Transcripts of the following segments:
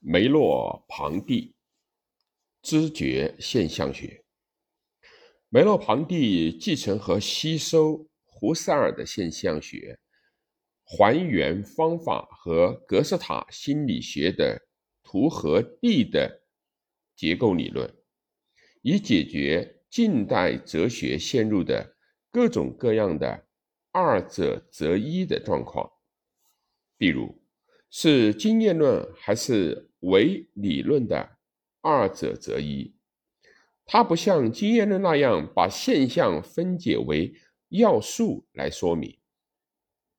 梅洛庞蒂知觉现象学。梅洛庞蒂继承和吸收胡塞尔的现象学还原方法和格式塔心理学的图和地的结构理论，以解决近代哲学陷入的各种各样的二者择一的状况，比如是经验论还是。唯理论的二者择一，它不像经验论那样把现象分解为要素来说明，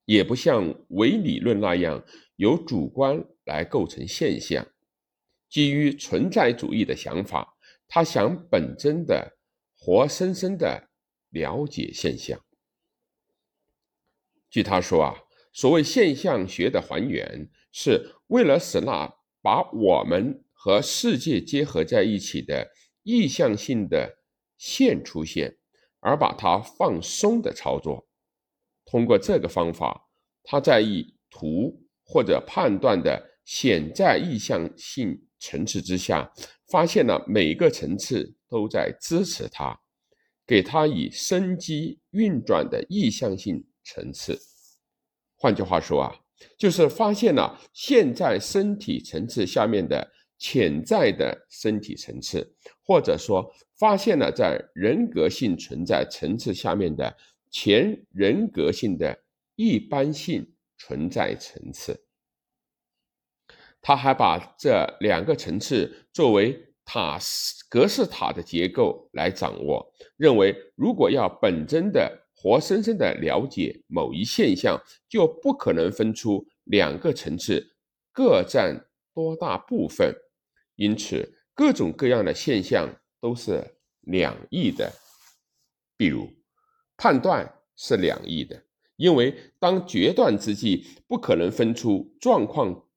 也不像唯理论那样由主观来构成现象。基于存在主义的想法，他想本真的、活生生的了解现象。据他说啊，所谓现象学的还原，是为了使那。把我们和世界结合在一起的意向性的线出现，而把它放松的操作。通过这个方法，他在以图或者判断的潜在意向性层次之下，发现了每个层次都在支持他，给他以生机运转的意向性层次。换句话说啊。就是发现了现在身体层次下面的潜在的身体层次，或者说发现了在人格性存在层次下面的前人格性的一般性存在层次。他还把这两个层次作为塔格式塔的结构来掌握，认为如果要本真的。活生生的了解某一现象，就不可能分出两个层次各占多大部分，因此各种各样的现象都是两义的。比如，判断是两义的，因为当决断之际，不可能分出状况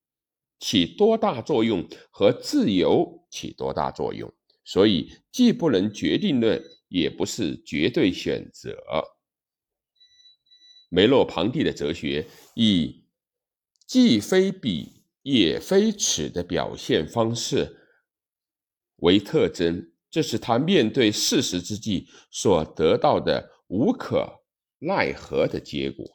起多大作用和自由起多大作用，所以既不能决定论，也不是绝对选择。梅洛庞蒂的哲学以既非彼也非此的表现方式为特征，这是他面对事实之际所得到的无可奈何的结果。